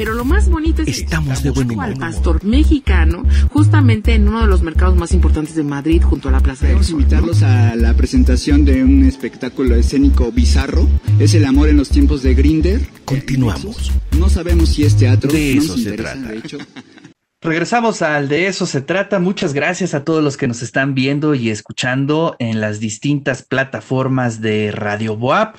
Pero lo más bonito es Estamos de buen humor. al pastor mexicano, justamente en uno de los mercados más importantes de Madrid, junto a la Plaza del Queremos Sol. invitarlos a la presentación de un espectáculo escénico bizarro. Es el amor en los tiempos de Grinder. Continuamos. No sabemos si es teatro. De no eso nos se interesa, trata. De hecho, Regresamos al de eso se trata. Muchas gracias a todos los que nos están viendo y escuchando en las distintas plataformas de Radio Boap.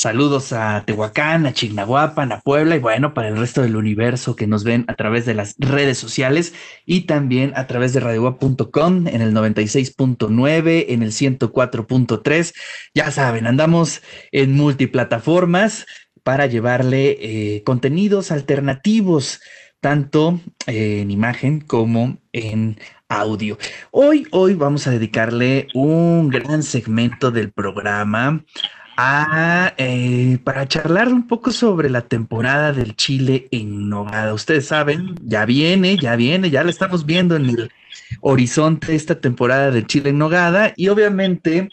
Saludos a Tehuacán, a Chignahuapan, a Puebla y bueno, para el resto del universo que nos ven a través de las redes sociales y también a través de radioboap.com en el 96.9, en el 104.3. Ya saben, andamos en multiplataformas para llevarle eh, contenidos alternativos tanto eh, en imagen como en audio. Hoy, hoy vamos a dedicarle un gran segmento del programa a, eh, para charlar un poco sobre la temporada del chile en nogada. Ustedes saben, ya viene, ya viene, ya la estamos viendo en el horizonte esta temporada del chile en nogada y obviamente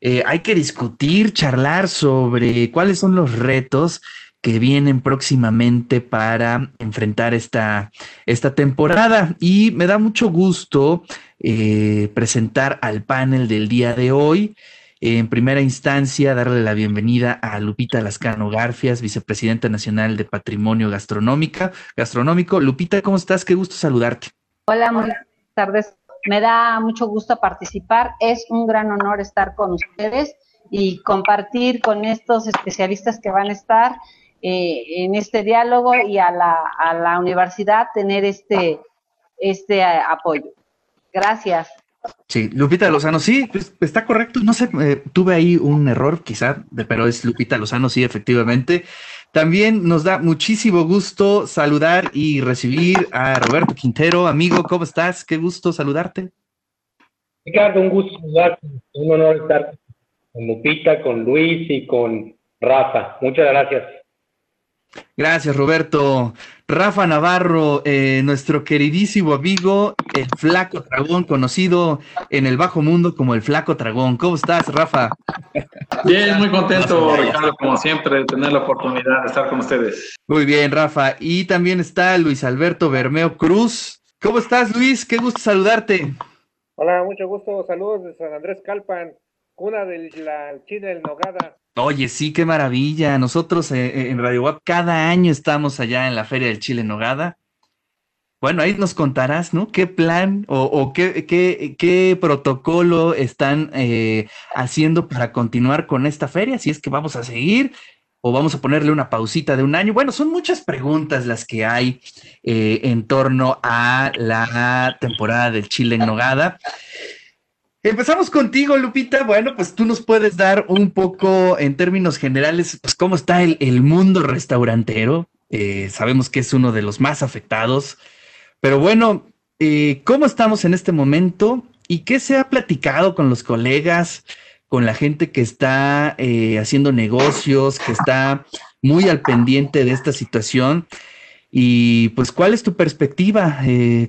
eh, hay que discutir, charlar sobre cuáles son los retos que vienen próximamente para enfrentar esta, esta temporada. Y me da mucho gusto eh, presentar al panel del día de hoy. En primera instancia, darle la bienvenida a Lupita Lascano Garfias, vicepresidenta nacional de Patrimonio Gastronómica, Gastronómico. Lupita, ¿cómo estás? Qué gusto saludarte. Hola, buenas tardes. Me da mucho gusto participar. Es un gran honor estar con ustedes y compartir con estos especialistas que van a estar eh, en este diálogo y a la, a la universidad tener este, este eh, apoyo. Gracias. Sí, Lupita Lozano, sí, pues, está correcto. No sé, eh, tuve ahí un error quizá, pero es Lupita Lozano, sí, efectivamente. También nos da muchísimo gusto saludar y recibir a Roberto Quintero. Amigo, ¿cómo estás? Qué gusto saludarte. Ricardo, un gusto saludarte, un honor estar con Lupita, con Luis y con Rafa. Muchas gracias. Gracias, Roberto. Rafa Navarro, eh, nuestro queridísimo amigo, el Flaco Dragón, conocido en el bajo mundo como el Flaco Dragón. ¿Cómo estás, Rafa? Bien, muy contento, Ricardo, como siempre, de tener la oportunidad de estar con ustedes. Muy bien, Rafa. Y también está Luis Alberto Bermeo Cruz. ¿Cómo estás, Luis? Qué gusto saludarte. Hola, mucho gusto. Saludos de San Andrés Calpan, cuna del la Chile del Nogada. Oye, sí, qué maravilla. Nosotros eh, eh, en Radio WAP cada año estamos allá en la Feria del Chile en Nogada. Bueno, ahí nos contarás, ¿no? ¿Qué plan o, qué, qué, qué protocolo están eh, haciendo para continuar con esta feria? Si es que vamos a seguir o vamos a ponerle una pausita de un año. Bueno, son muchas preguntas las que hay en torno a la temporada del Chile en Nogada. Empezamos contigo, Lupita. Bueno, pues tú nos puedes dar un poco en términos generales, pues cómo está el, mundo restaurantero. Eh, sabemos que es uno de los más afectados, pero bueno, eh, ¿cómo estamos en este momento y qué se ha platicado con los colegas, con la gente que está eh, haciendo negocios, que está muy al pendiente de esta situación? Y pues, ¿cuál es tu perspectiva?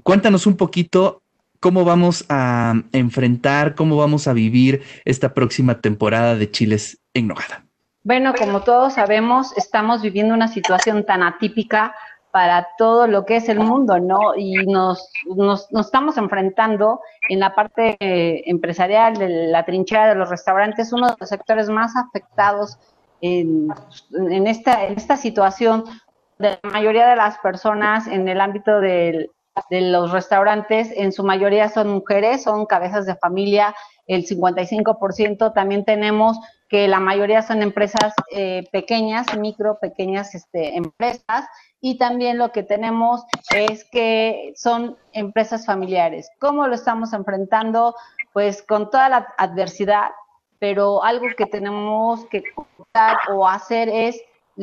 Cuéntanos un poquito cómo vamos a enfrentar, cómo vamos a vivir esta próxima temporada de Chiles en Nogada. Bueno, como todos sabemos, estamos viviendo una situación tan atípica para todo lo que es el mundo, ¿no? Y nos, nos, nos estamos enfrentando en la parte empresarial de la trinchera de los restaurantes, uno de los sectores más afectados en, en, esta, en esta situación de la mayoría de las personas en el ámbito del, de los restaurantes, en su mayoría son mujeres, son cabezas de familia, el 55%. También tenemos que la mayoría son empresas eh, pequeñas, micro, pequeñas este, empresas. Y también lo que tenemos es que son empresas familiares. ¿Cómo lo estamos enfrentando? Pues con toda la adversidad, pero algo que tenemos que o hacer es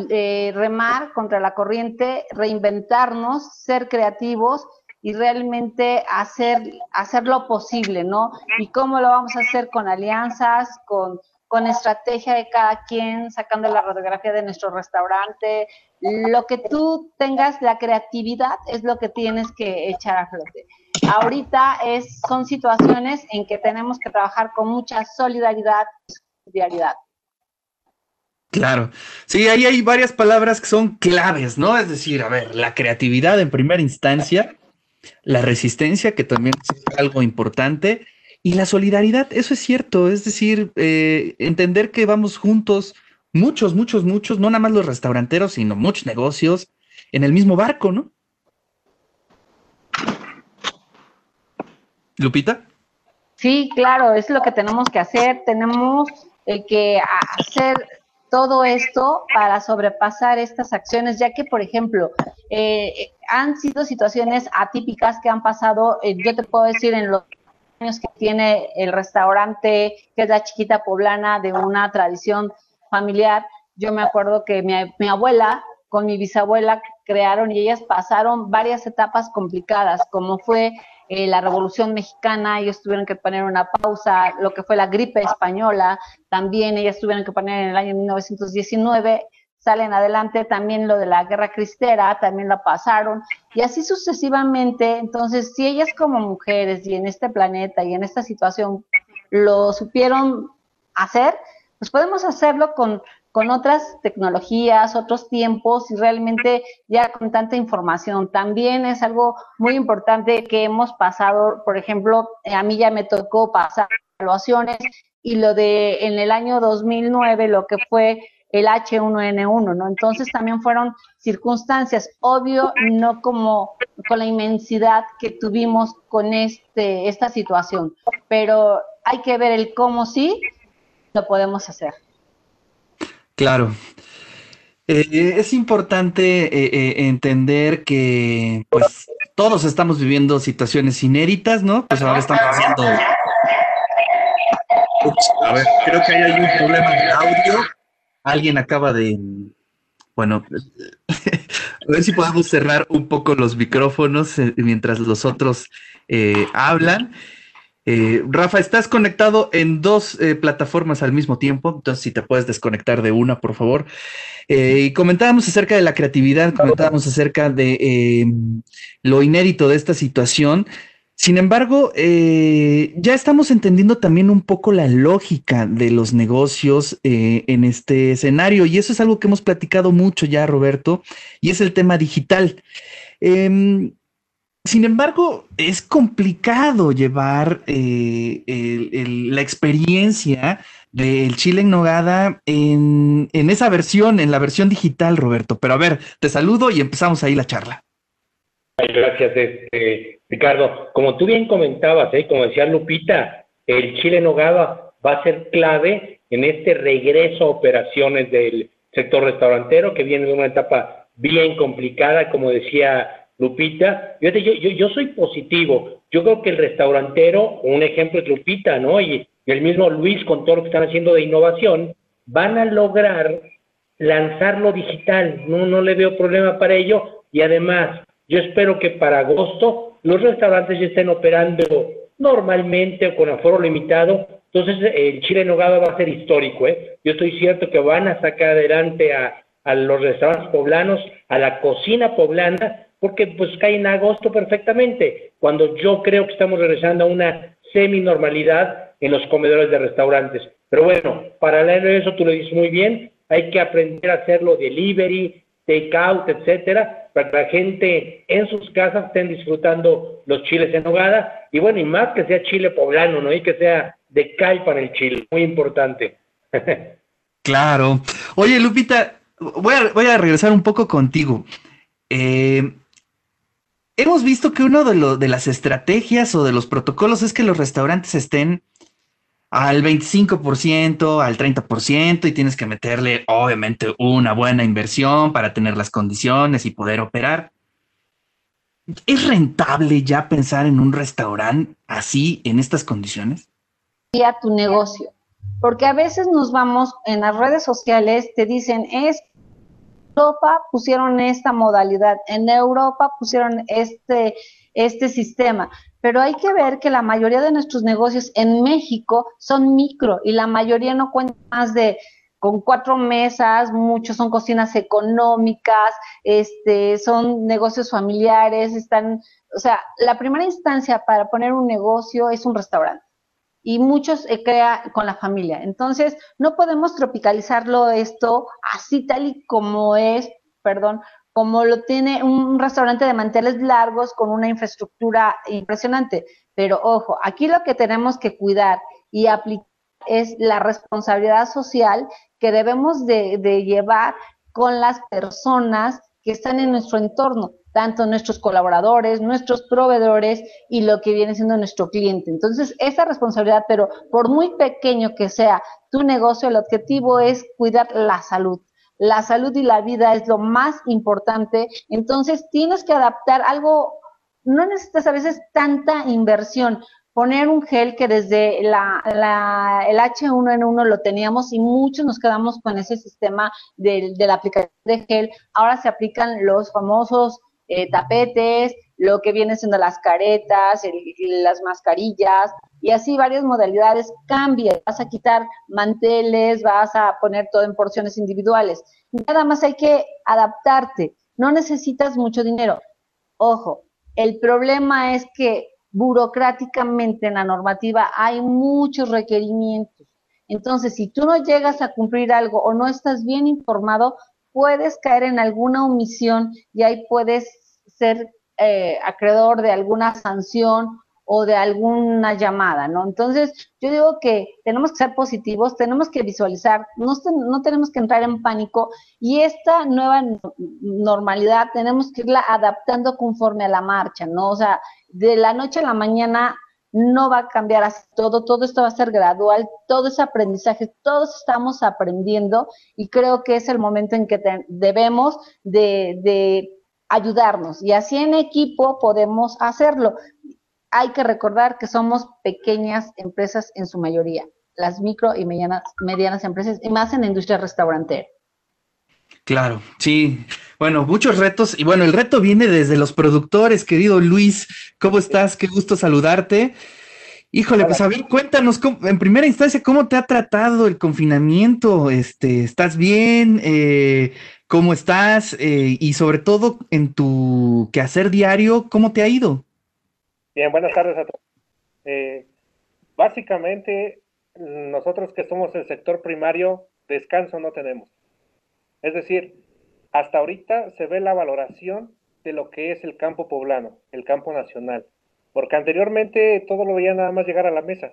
eh, remar contra la corriente, reinventarnos, ser creativos y realmente hacer, hacer lo posible, ¿no? Y cómo lo vamos a hacer con alianzas, con, con estrategia de cada quien, sacando la radiografía de nuestro restaurante. Lo que tú tengas, la creatividad es lo que tienes que echar a flote. Ahorita es, son situaciones en que tenemos que trabajar con mucha solidaridad y solidaridad. Claro. Sí, ahí hay varias palabras que son claves, ¿no? Es decir, a ver, la creatividad en primera instancia, la resistencia, que también es algo importante, y la solidaridad, eso es cierto, es decir, eh, entender que vamos juntos, muchos, muchos, muchos, no nada más los restauranteros, sino muchos negocios, en el mismo barco, ¿no? Lupita. Sí, claro, es lo que tenemos que hacer. Tenemos eh, que hacer todo esto para sobrepasar estas acciones, ya que, por ejemplo, eh, han sido situaciones atípicas que han pasado, eh, yo te puedo decir, en los años que tiene el restaurante, que es la chiquita poblana de una tradición familiar. Yo me acuerdo que mi, mi abuela con mi bisabuela crearon y ellas pasaron varias etapas complicadas, como fue eh, la Revolución Mexicana, ellos tuvieron que poner una pausa, lo que fue la gripe española, también ellas tuvieron que poner en el año 1919, salen adelante también lo de la guerra cristera, también la pasaron, y así sucesivamente. Entonces, si ellas como mujeres y en este planeta y en esta situación lo supieron hacer, pues podemos hacerlo con con otras tecnologías, otros tiempos y realmente ya con tanta información. También es algo muy importante que hemos pasado, por ejemplo, a mí ya me tocó pasar evaluaciones y lo de en el año 2009, lo que fue el H1N1, ¿no? Entonces también fueron circunstancias, obvio, no como con la inmensidad que tuvimos con este esta situación, pero hay que ver el cómo sí lo podemos hacer. Claro. Eh, es importante eh, eh, entender que pues todos estamos viviendo situaciones inéditas, ¿no? Pues ahora estamos haciendo... A ver, creo que hay un problema de audio. Alguien acaba de... Bueno, a ver si podemos cerrar un poco los micrófonos mientras los otros hablan. Eh, Rafa, estás conectado en dos eh, plataformas al mismo tiempo, entonces si te puedes desconectar de una, por favor. Eh, y comentábamos acerca de la creatividad, comentábamos acerca de lo inédito de esta situación. Sin embargo, ya estamos entendiendo también un poco la lógica de los negocios en este escenario y eso es algo que hemos platicado mucho ya, Roberto, y es el tema digital. Em, sin embargo, es complicado llevar eh, la experiencia del chile en nogada en, esa versión, en la versión digital, Roberto. Pero a ver, te saludo y empezamos ahí la charla. Gracias, este, Ricardo. Como tú bien comentabas, ¿eh? como decía Lupita, el chile en nogada va a ser clave en este regreso a operaciones del sector restaurantero que viene de una etapa bien complicada, como decía Lupita, yo, yo, soy positivo. Yo creo que el restaurantero, un ejemplo es Lupita, ¿no? Y, el mismo Luis, con todo lo que están haciendo de innovación, van a lograr lanzarlo digital. No, no le veo problema para ello. Y además, yo espero que para agosto los restaurantes ya estén operando normalmente o con aforo limitado. Entonces, el Chile Nogada va a ser histórico, ¿eh? Yo estoy cierto que van a sacar adelante a, a los restaurantes poblanos, a la cocina poblana, porque pues cae en agosto perfectamente, cuando yo creo que estamos regresando a una semi-normalidad en los comedores de restaurantes. Pero bueno, paralelo a eso, tú lo dices muy bien, hay que aprender a hacerlo delivery, take out, etcétera, para que la gente en sus casas estén disfrutando los chiles en hogada, y bueno, y más que sea chile poblano, ¿no? Y que sea de calpa en el chile, muy importante. claro. Oye, Lupita, voy a, voy a regresar un poco contigo. Eh, hemos visto que uno de, de las estrategias o de los protocolos es que los restaurantes estén al 25%, al 30% y tienes que meterle obviamente una buena inversión para tener las condiciones y poder operar. ¿Es rentable ya pensar en un restaurante así, en estas condiciones? Y a tu negocio. Porque a veces nos vamos en las redes sociales, te dicen, es Europa pusieron esta modalidad, en Europa pusieron este, este sistema, pero hay que ver que la mayoría de nuestros negocios en México son micro y la mayoría no cuentan más de con cuatro mesas, muchos son cocinas económicas, este, son negocios familiares, están, o sea, la primera instancia para poner un negocio es un restaurante. Y muchos se crea con la familia. Entonces, no podemos tropicalizarlo esto así tal y como es, perdón, como lo tiene un restaurante de manteles largos con una infraestructura impresionante. Pero ojo, aquí lo que tenemos que cuidar y aplicar es la responsabilidad social que debemos de, de llevar con las personas que están en nuestro entorno tanto nuestros colaboradores, nuestros proveedores y lo que viene siendo nuestro cliente. Entonces, esa responsabilidad, pero por muy pequeño que sea tu negocio, el objetivo es cuidar la salud. La salud y la vida es lo más importante. Entonces, tienes que adaptar algo, no necesitas a veces tanta inversión poner un gel que desde la, el H1N1 lo teníamos y muchos nos quedamos con ese sistema de, de la aplicación de gel. Ahora se aplican los famosos eh, tapetes, lo que viene siendo las caretas, las mascarillas y así varias modalidades cambia. Vas a quitar manteles, vas a poner todo en porciones individuales. Nada más hay que adaptarte. No necesitas mucho dinero. Ojo, el problema es que burocráticamente en la normativa hay muchos requerimientos. Entonces, si tú no llegas a cumplir algo o no estás bien informado, puedes caer en alguna omisión y ahí puedes ser eh, acreedor de alguna sanción o de alguna llamada, ¿no? Entonces, yo digo que tenemos que ser positivos, tenemos que visualizar, no, no tenemos que entrar en pánico y esta nueva normalidad tenemos que irla adaptando conforme a la marcha, ¿no? O sea, de la noche a la mañana no va a cambiar así todo, todo esto va a ser gradual, todo ese aprendizaje, todos estamos aprendiendo y creo que es el momento en que debemos de, de ayudarnos y así en equipo podemos hacerlo. Hay que recordar que somos pequeñas empresas en su mayoría, las micro y medianas, medianas empresas y más en la industria restaurantera. Claro, sí. Bueno, muchos retos y bueno, el reto viene desde los productores, querido Luis. ¿Cómo estás? Qué gusto saludarte. Híjole, pues a ver, cuéntanos en primera instancia cómo te ha tratado el confinamiento. Este, ¿estás bien? Eh, ¿Cómo estás? Eh, y sobre todo en tu quehacer diario, ¿cómo te ha ido? Bien, buenas tardes a todos. Eh, básicamente, nosotros que somos el sector primario, descanso no tenemos. Es decir, hasta ahorita se ve la valoración de lo que es el campo poblano, el campo nacional. Porque anteriormente todo lo veía nada más llegar a la mesa,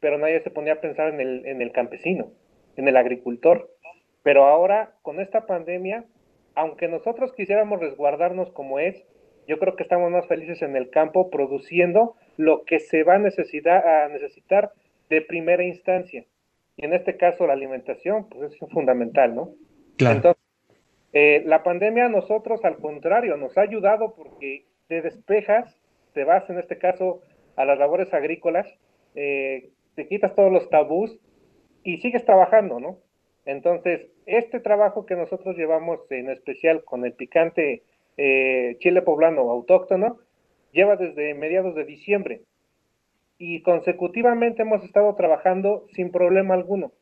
pero nadie se ponía a pensar en el, en el campesino, en el agricultor. Pero ahora, con esta pandemia, aunque nosotros quisiéramos resguardarnos como es, yo creo que estamos más felices en el campo produciendo lo que se va a necesitar, a necesitar de primera instancia. Y en este caso la alimentación, pues es fundamental, ¿no? Claro. Entonces, eh, la pandemia a nosotros, al contrario, nos ha ayudado porque te despejas, te vas en este caso a las labores agrícolas, eh, te quitas todos los tabús y sigues trabajando, ¿no? Entonces, este trabajo que nosotros llevamos en especial con el picante eh, chile poblano autóctono, lleva desde mediados de diciembre y consecutivamente hemos estado trabajando sin problema alguno.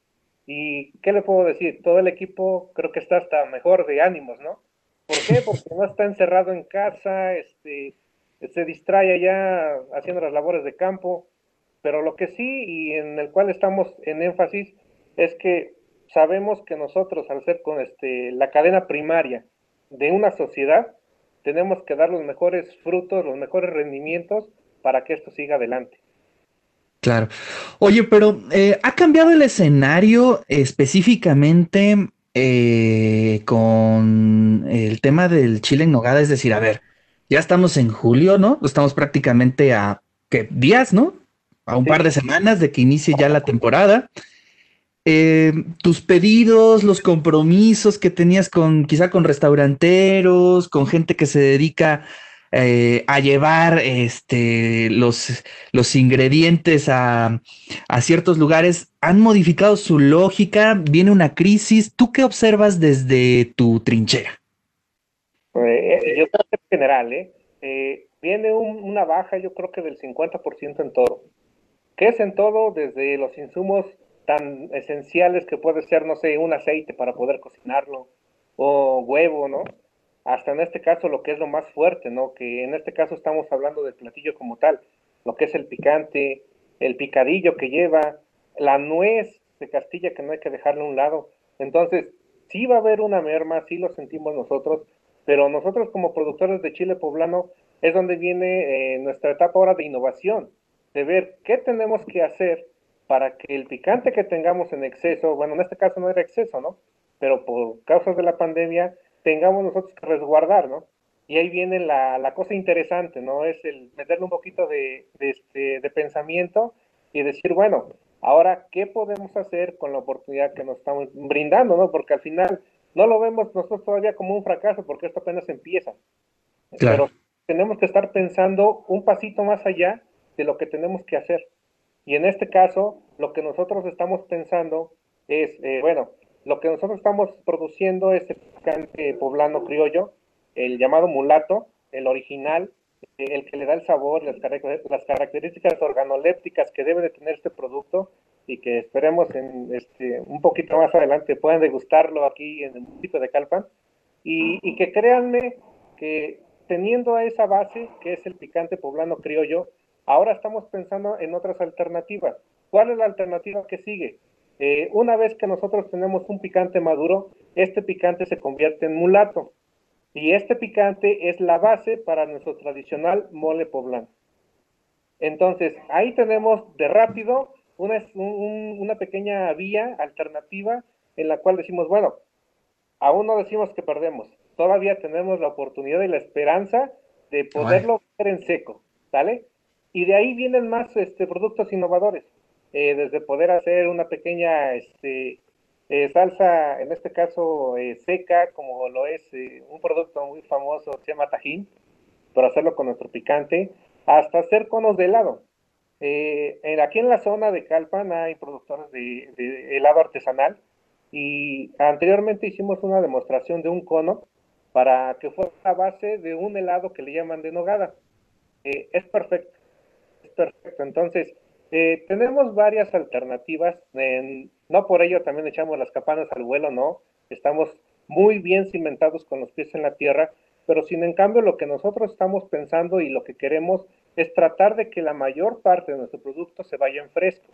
¿Y qué le puedo decir? Todo el equipo creo que está hasta mejor de ánimos, ¿no? ¿Por qué? Porque no está encerrado en casa, este, se distrae allá haciendo las labores de campo, pero lo que sí y en el cual estamos en énfasis es que sabemos que nosotros, al ser con este, la cadena primaria de una sociedad, tenemos que dar los mejores frutos, los mejores rendimientos para que esto siga adelante. Claro. Oye, pero eh, ¿ha cambiado el escenario específicamente eh, con el tema del chile en nogada? Es decir, a ver, ya estamos en julio, ¿no? Estamos prácticamente a ¿qué? días, ¿no? A un par de semanas de que inicie ya la temporada. Eh, tus pedidos, los compromisos que tenías con quizá con restauranteros, con gente que se dedica eh, a llevar este, los, los ingredientes a, a, ciertos lugares, han modificado su lógica, viene una crisis. ¿Tú qué observas desde tu trinchera? Eh, yo creo que en general, ¿eh? viene una baja, yo creo que del 50% en todo. ¿Qué es en todo? Desde los insumos tan esenciales que puede ser, no sé, un aceite para poder cocinarlo, o huevo, ¿no? Hasta en este caso lo que es lo más fuerte, ¿no? Que en este caso estamos hablando del platillo como tal, lo que es el picante, el picadillo que lleva, la nuez de Castilla que no hay que dejarle a un lado. Entonces, sí va a haber una merma, sí lo sentimos nosotros, pero nosotros como productores de chile poblano es donde viene eh, nuestra etapa ahora de innovación, de ver qué tenemos que hacer para que el picante que tengamos en exceso, bueno, en este caso no era exceso, ¿no? Pero por causas de la pandemia, tengamos nosotros que resguardar, ¿no? Y ahí viene la, la cosa interesante, ¿no? Es el meterle un poquito de, de, este, de pensamiento y decir, bueno, ahora, ¿qué podemos hacer con la oportunidad que nos estamos brindando, ¿no? Porque al final no lo vemos nosotros todavía como un fracaso, porque esto apenas empieza. Claro. Pero tenemos que estar pensando un pasito más allá de lo que tenemos que hacer. Y en este caso, lo que nosotros estamos pensando es, eh, bueno, lo que nosotros estamos produciendo es el picante poblano criollo, el llamado mulato, el original, el que le da el sabor, las, las características organolépticas que debe de tener este producto y que esperemos en este un poquito más adelante puedan degustarlo aquí en el municipio de Calpan. Y, y que créanme que teniendo esa base que es el picante poblano criollo, ahora estamos pensando en otras alternativas. ¿Cuál es la alternativa que sigue? Eh, una vez que nosotros tenemos un picante maduro, este picante se convierte en mulato. Y este picante es la base para nuestro tradicional mole poblano. Entonces, ahí tenemos de rápido una, una pequeña vía alternativa en la cual decimos, bueno, aún no decimos que perdemos, todavía tenemos la oportunidad y la esperanza de poderlo ver en seco, ¿sale? Y de ahí vienen más este, productos innovadores, eh, desde poder hacer una pequeña este, eh, salsa, en este caso eh, seca, como lo es eh, un producto muy famoso, se llama tajín, para hacerlo con nuestro picante, hasta hacer conos de helado. En, aquí en la zona de Calpan hay productores de, helado artesanal y anteriormente hicimos una demostración de un cono para que fuera la base de un helado que le llaman de nogada. es perfecto, perfecto. Entonces, eh, tenemos varias alternativas, no por ello también echamos las campanas al vuelo, no, estamos muy bien cimentados con los pies en la tierra, pero sin en cambio lo que nosotros estamos pensando y lo que queremos es tratar de que la mayor parte de nuestro producto se vaya en fresco.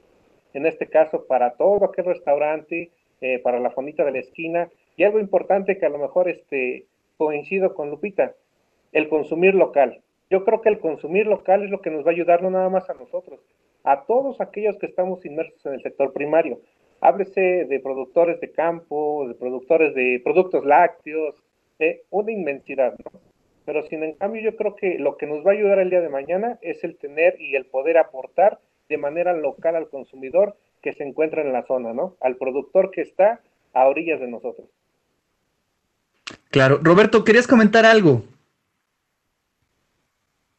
En este caso, para todo aquel restaurante, eh, para la fondita de la esquina, y algo importante que a lo mejor este, coincido con Lupita, el consumir local. Yo creo que el consumir local es lo que nos va a ayudar no nada más a nosotros, a todos aquellos que estamos inmersos en el sector primario. Háblese de productores de campo, de productores de productos lácteos, eh, una inmensidad, ¿no? Pero sin en yo creo que lo que nos va a ayudar el día de mañana es el tener y el poder aportar de manera local al consumidor que se encuentra en la zona, ¿no? Al productor que está a orillas de nosotros. Claro. Roberto, ¿querías comentar algo?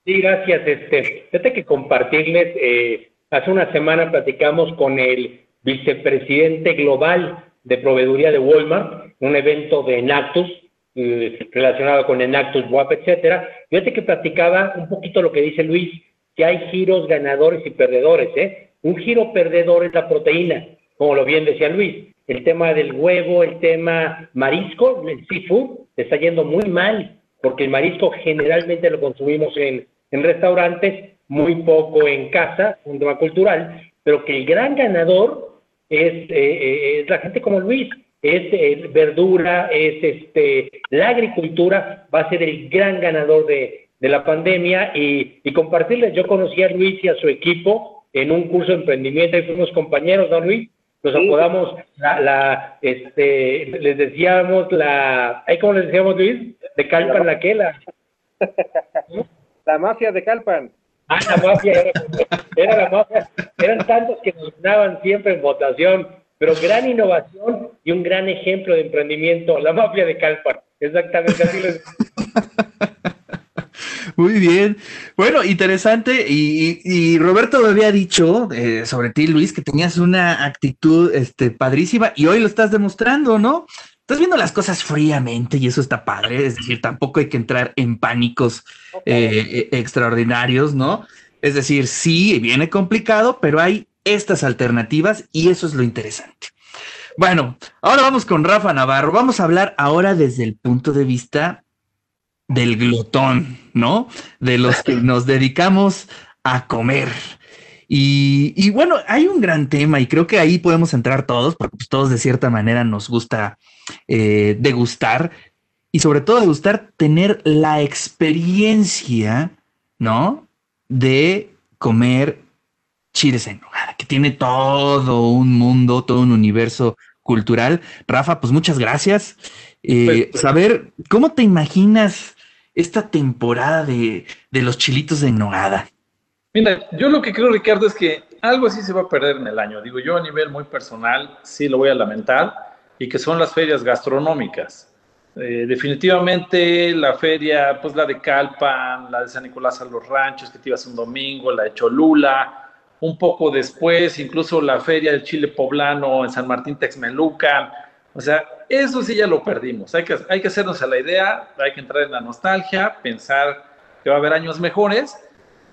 Sí, gracias. Este, fíjate que compartirles eh, Hace una semana platicamos con el vicepresidente global de proveeduría de Walmart, un evento de Enactus, eh, relacionado con Enactus WAP, etcétera. Fíjate que platicaba un poquito lo que dice Luis, que hay giros ganadores y perdedores, ¿eh? Un giro perdedor es la proteína, como lo bien decía Luis. El tema del huevo, el tema marisco, el seafood, está yendo muy mal, porque el marisco generalmente lo consumimos en, en restaurantes muy poco en casa, un tema cultural, pero que el gran ganador es, eh, eh, es la gente como Luis, es eh, verdura, es este, la agricultura, va a ser el gran ganador de, de la pandemia y, y, compartirles, yo conocí a Luis y a su equipo en un curso de emprendimiento y fuimos compañeros, ¿no Luis? Nos apodamos la, la, este, les decíamos la, ¿cómo les decíamos Luis? De Calpan, la, que la... la mafia de Calpan. Ah, la mafia era, la mafia. Eran tantos que nos siempre en votación, pero gran innovación y un gran ejemplo de emprendimiento, la mafia de Calpan. Exactamente así lo Muy bien. Bueno, interesante. Y, Roberto me había dicho eh, sobre ti, Luis, que tenías una actitud este, padrísima y hoy lo estás demostrando, ¿no? Estás viendo las cosas fríamente y eso está padre, es decir, tampoco hay que entrar en pánicos eh, e, extraordinarios, ¿no? Es decir, sí, viene complicado, pero hay estas alternativas y eso es lo interesante. Bueno, ahora vamos con Rafa Navarro. Vamos a hablar ahora desde el punto de vista del glotón, ¿no? De los que nos dedicamos a comer. Y, bueno, hay un gran tema y creo que ahí podemos entrar todos, porque pues, todos de cierta manera nos gusta eh, degustar y sobre todo degustar tener la experiencia, ¿no? De comer chiles en nogada, que tiene todo un mundo, todo un universo cultural. Rafa, pues muchas gracias. Eh, pues, saber, ¿cómo te imaginas esta temporada de, de los chilitos de nogada? Mira, yo lo que creo, Ricardo, es que algo así se va a perder en el año. Digo, yo a nivel muy personal sí lo voy a lamentar, y que son las ferias gastronómicas. Eh, definitivamente la feria, pues la de Calpan, la de San Nicolás a los Ranchos, que te ibas un domingo, la de Cholula, un poco después, incluso la feria del Chile Poblano en San Martín Texmelucan. O sea, eso sí ya lo perdimos. Hay que, hay que hacernos a la idea, hay que entrar en la nostalgia, pensar que va a haber años mejores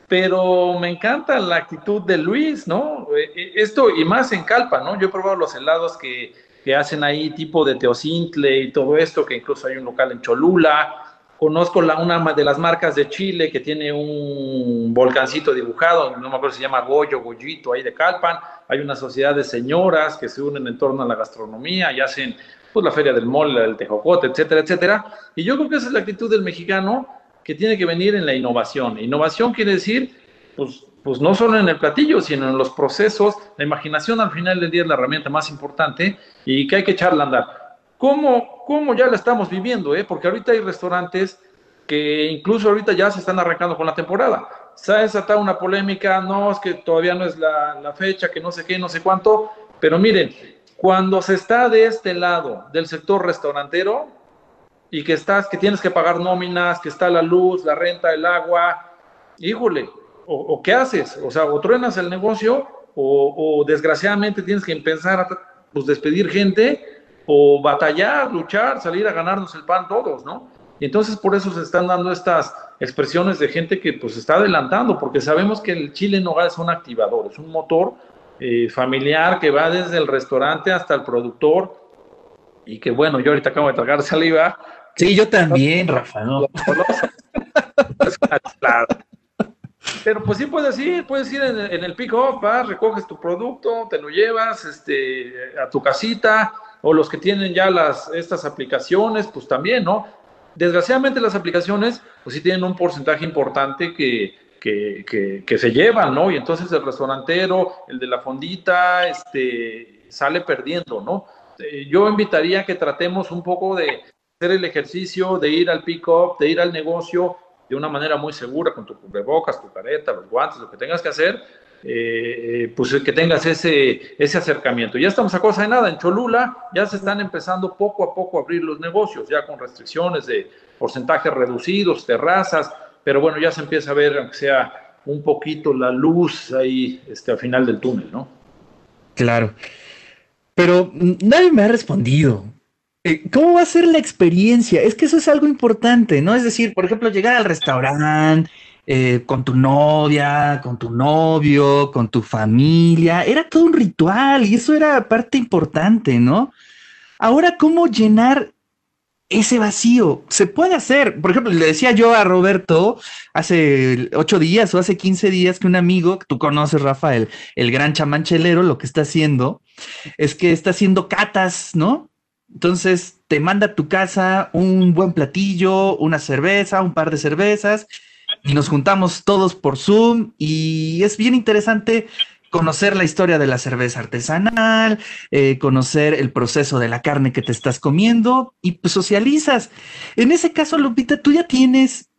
pero me encanta la actitud de Luis, ¿no? Eh, eh, esto y más en Calpa, ¿no? Yo he probado los helados que, que hacen ahí tipo de Teocintle y todo esto, que incluso hay un local en Cholula. Conozco la, una de las marcas de Chile que tiene un volcancito dibujado, no me acuerdo si se llama Goyo, Goyito, ahí de Calpan. Hay una sociedad de señoras que se unen en torno a la gastronomía y hacen pues la feria del mole, del tejocote, etcétera, etcétera. Y yo creo que esa es la actitud del mexicano que tiene que venir en la innovación. Innovación quiere decir, pues, pues no solo en el platillo, sino en los procesos. La imaginación al final del día es la herramienta más importante y que hay que echarla a andar. ¿Cómo, cómo ya la estamos viviendo? Eh? Porque ahorita hay restaurantes que incluso ahorita ya se están arrancando con la temporada. Se ha desatado una polémica, no, es que todavía no es la, la fecha, que no sé qué, no sé cuánto, pero miren, cuando se está de este lado del sector restaurantero, y que estás, que tienes que pagar nóminas, que está la luz, la renta, el agua, híjole, o, qué haces, o sea, o truenas el negocio, o, desgraciadamente tienes que empezar a pues, despedir gente, o batallar, luchar, salir a ganarnos el pan todos, ¿no? Y entonces por eso se están dando estas expresiones de gente que pues está adelantando, porque sabemos que el chile en hogar es un activador, es un motor eh, familiar que va desde el restaurante hasta el productor, y que bueno, yo ahorita acabo de tragar saliva, Sí, yo también, Rafa, ¿no? Pero pues sí puedes ir, puedes ir en, el pick-up, vas, recoges tu producto, te lo llevas este, a tu casita, o los que tienen ya las, estas aplicaciones, pues también, ¿no? Desgraciadamente las aplicaciones, pues sí tienen un porcentaje importante que, que, que, se llevan, ¿no? Y entonces el restaurantero, el de la fondita, este, sale perdiendo, ¿no? Eh, yo invitaría a que tratemos un poco de, hacer el ejercicio de ir al pick-up, de ir al negocio de una manera muy segura, con tu cubrebocas, tu careta, los guantes, lo que tengas que hacer, eh, pues que tengas ese, ese acercamiento. Ya estamos a cosa de nada, en Cholula ya se están empezando poco a poco a abrir los negocios, ya con restricciones de porcentajes reducidos, terrazas, pero bueno, ya se empieza a ver, aunque sea un poquito la luz ahí este, al final del túnel, ¿no? Claro. Pero nadie me ha respondido. Eh, ¿Cómo va a ser la experiencia? Es que eso es algo importante, ¿no? Es decir, por ejemplo, llegar al restaurante eh, con tu novia, con tu novio, con tu familia, era todo un ritual y eso era parte importante, ¿no? Ahora, ¿cómo llenar ese vacío? Se puede hacer. Por ejemplo, le decía yo a Roberto hace ocho días o hace quince días que un amigo, tú conoces, Rafael, el gran chamanchelero, lo que está haciendo es que está haciendo catas, ¿no? Entonces te manda a tu casa un buen platillo, una cerveza, un par de cervezas y nos juntamos todos por Zoom y es bien interesante conocer la historia de la cerveza artesanal, eh, conocer el proceso de la carne que te estás comiendo y pues socializas. En ese caso, Lupita, tú ya tienes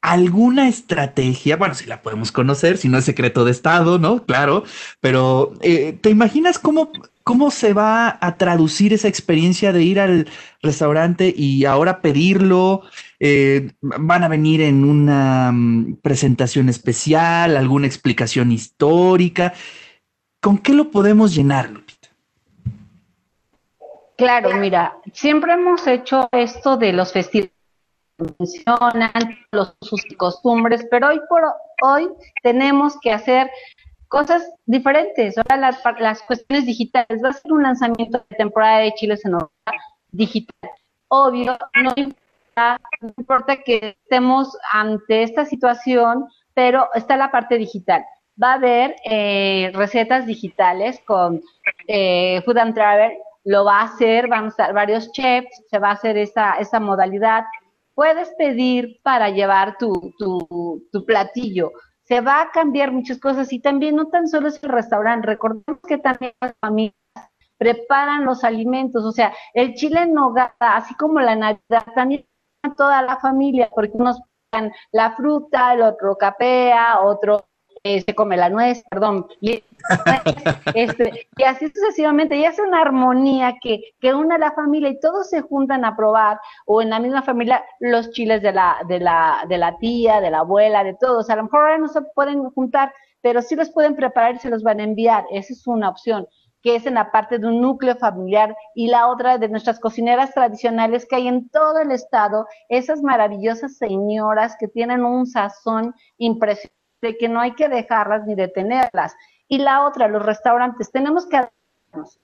alguna estrategia, bueno, si la podemos conocer, si no es secreto de Estado, ¿no? Claro, pero eh, ¿te imaginas cómo ¿Cómo se va a traducir esa experiencia de ir al restaurante y ahora pedirlo? Eh, ¿Van a venir en una mm, presentación especial, alguna explicación histórica? ¿Con qué lo podemos llenar, Lupita? Claro, mira, siempre hemos hecho esto de los festivales mencionan los sus costumbres, pero hoy por hoy tenemos que hacer cosas diferentes. Ahora las, las cuestiones digitales, va a ser un lanzamiento de temporada de Chile en digital. Obvio, no importa, no importa que estemos ante esta situación, pero está la parte digital. va a haber eh, recetas digitales con eh, Food and Travel, lo va a hacer, van a estar varios chefs, se va a hacer esa, esa modalidad. Puedes pedir para llevar tu, tu, tu platillo. Se va a cambiar muchas cosas y también no tan solo es el restaurante, recordemos que también las familias preparan los alimentos, o sea, el chile en nogada, así como la Navidad, también toda la familia, porque unos la fruta, el otro capea, otro eh, se come la nuez, perdón, y, este, y así sucesivamente, y es una armonía que, que une a la familia y todos se juntan a probar, o en la misma familia, los chiles de la, de la, de la tía, de la abuela, de todos. A lo mejor ahora no se pueden juntar, pero sí los pueden preparar y se los van a enviar. Esa es una opción que es en la parte de un núcleo familiar, y la otra de nuestras cocineras tradicionales que hay en todo el estado, esas maravillosas señoras que tienen un sazón impresionante, que no hay que dejarlas ni detenerlas. Y la otra, los restaurantes, tenemos que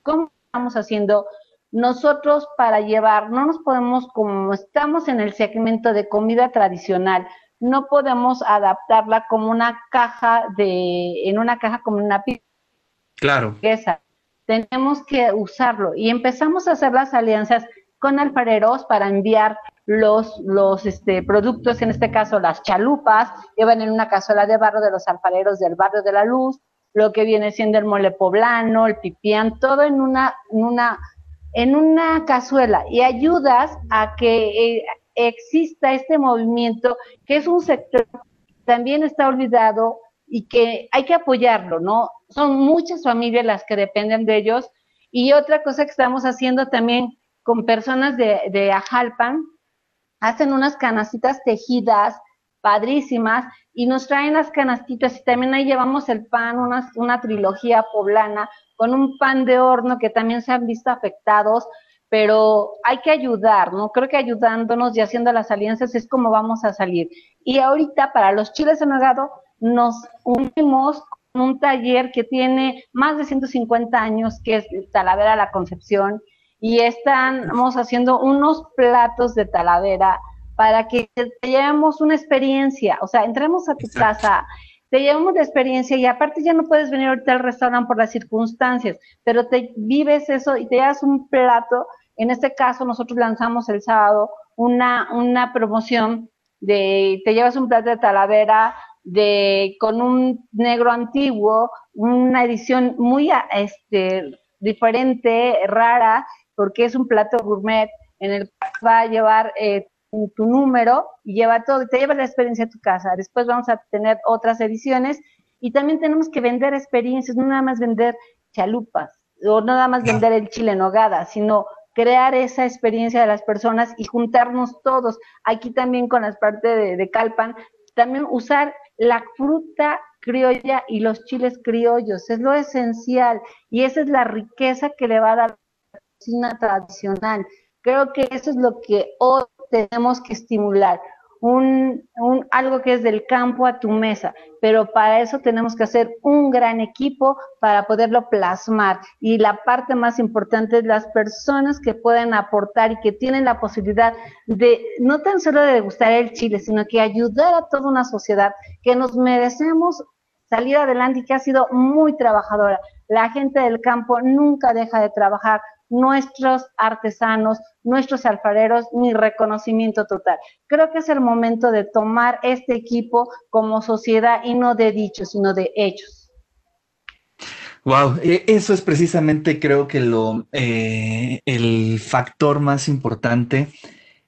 ¿cómo estamos haciendo? Nosotros para llevar, no nos podemos, como estamos en el segmento de comida tradicional, no podemos adaptarla como una caja de, en una caja como una pizza. Claro. tenemos que usarlo. Y empezamos a hacer las alianzas con alfareros para enviar los, los este, productos, en este caso las chalupas, llevan en una cazuela de barro de los alfareros del barrio de la luz, lo que viene siendo el mole poblano, el pipián, todo en una, en una, en una cazuela y ayudas a que eh, exista este movimiento que es un sector que también está olvidado y que hay que apoyarlo, ¿no? Son muchas familias las que dependen de ellos. Y otra cosa que estamos haciendo también con personas de, de Ajalpan, hacen unas canastitas tejidas padrísimas y nos traen las canastitas y también ahí llevamos el pan, una, una trilogía poblana con un pan de horno que también se han visto afectados, pero hay que ayudar, ¿no? Creo que ayudándonos y haciendo las alianzas es como vamos a salir. Y ahorita para los chiles en hogado nos unimos con un taller que tiene más de 150 años, que es Talavera La Concepción, y estamos haciendo unos platos de Talavera para que te llevemos una experiencia, o sea, entremos a tu casa, te llevamos la experiencia y aparte ya no puedes venir ahorita al restaurante por las circunstancias, pero te vives eso y te llevas un plato. En este caso, nosotros lanzamos el sábado una, una promoción de te llevas un plato de Talavera de con un negro antiguo, una edición muy este, diferente, rara, porque es un plato gourmet en el que va a llevar eh, tu, número y lleva todo, te lleva la experiencia a tu casa. Después vamos a tener otras ediciones y también tenemos que vender experiencias, no nada más vender chalupas o no nada más vender el chile en nogada, sino crear esa experiencia de las personas y juntarnos todos. Aquí también con las partes de, de Calpan, también usar la fruta criolla y los chiles criollos, es lo esencial y esa es la riqueza que le va a dar la cocina tradicional. Creo que eso es lo que hoy tenemos que estimular, un, un, algo que es del campo a tu mesa, pero para eso tenemos que hacer un gran equipo para poderlo plasmar. Y la parte más importante es las personas que pueden aportar y que tienen la posibilidad de no tan solo de degustar el chile, sino que ayudar a toda una sociedad que nos merecemos salir adelante y que ha sido muy trabajadora. La gente del campo nunca deja de trabajar, nuestros artesanos, nuestros alfareros, mi reconocimiento total. Creo que es el momento de tomar este equipo como sociedad y no de dichos, sino de hechos. Wow, e, eso es precisamente creo que lo eh, el factor más importante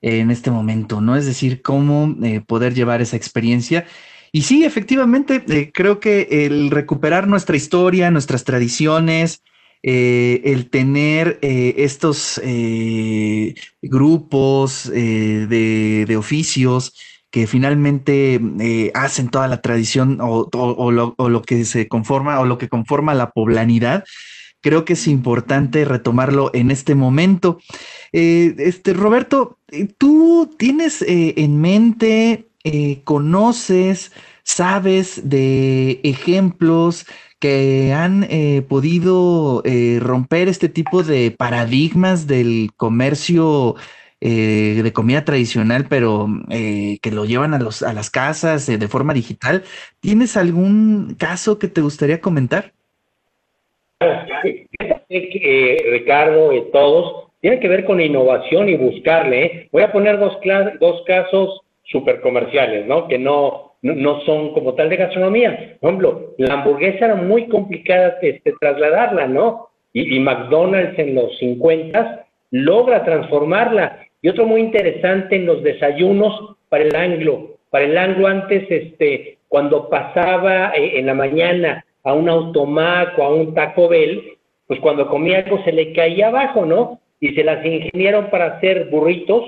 en este momento, ¿no? Es decir, cómo eh, poder llevar esa experiencia. Y sí, efectivamente, eh, creo que el recuperar nuestra historia, nuestras tradiciones, eh, el tener eh, estos eh, grupos de, oficios que finalmente hacen toda la tradición o, lo, que se conforma o lo que conforma la poblanidad, creo que es importante retomarlo en este momento. este, Roberto, ¿tú tienes en mente, conoces, sabes de ejemplos que han eh, podido eh, romper este tipo de paradigmas del comercio eh, de comida tradicional, pero eh, que lo llevan a, los, a las casas de forma digital. ¿Tienes algún caso que te gustaría comentar? Ricardo, todos, tiene que ver con innovación y buscarle. Voy a poner dos, dos casos super comerciales, ¿no? Que no, no, son como tal de gastronomía. Por ejemplo, la hamburguesa era muy complicada este, trasladarla, ¿no? Y, McDonald's en los 50 logra transformarla. Y otro muy interesante en los desayunos para el anglo. Para el anglo antes, este, cuando pasaba eh, en la mañana a un automac o a un Taco Bell, pues cuando comía algo se le caía abajo, ¿no? Y se las ingeniaron para hacer burritos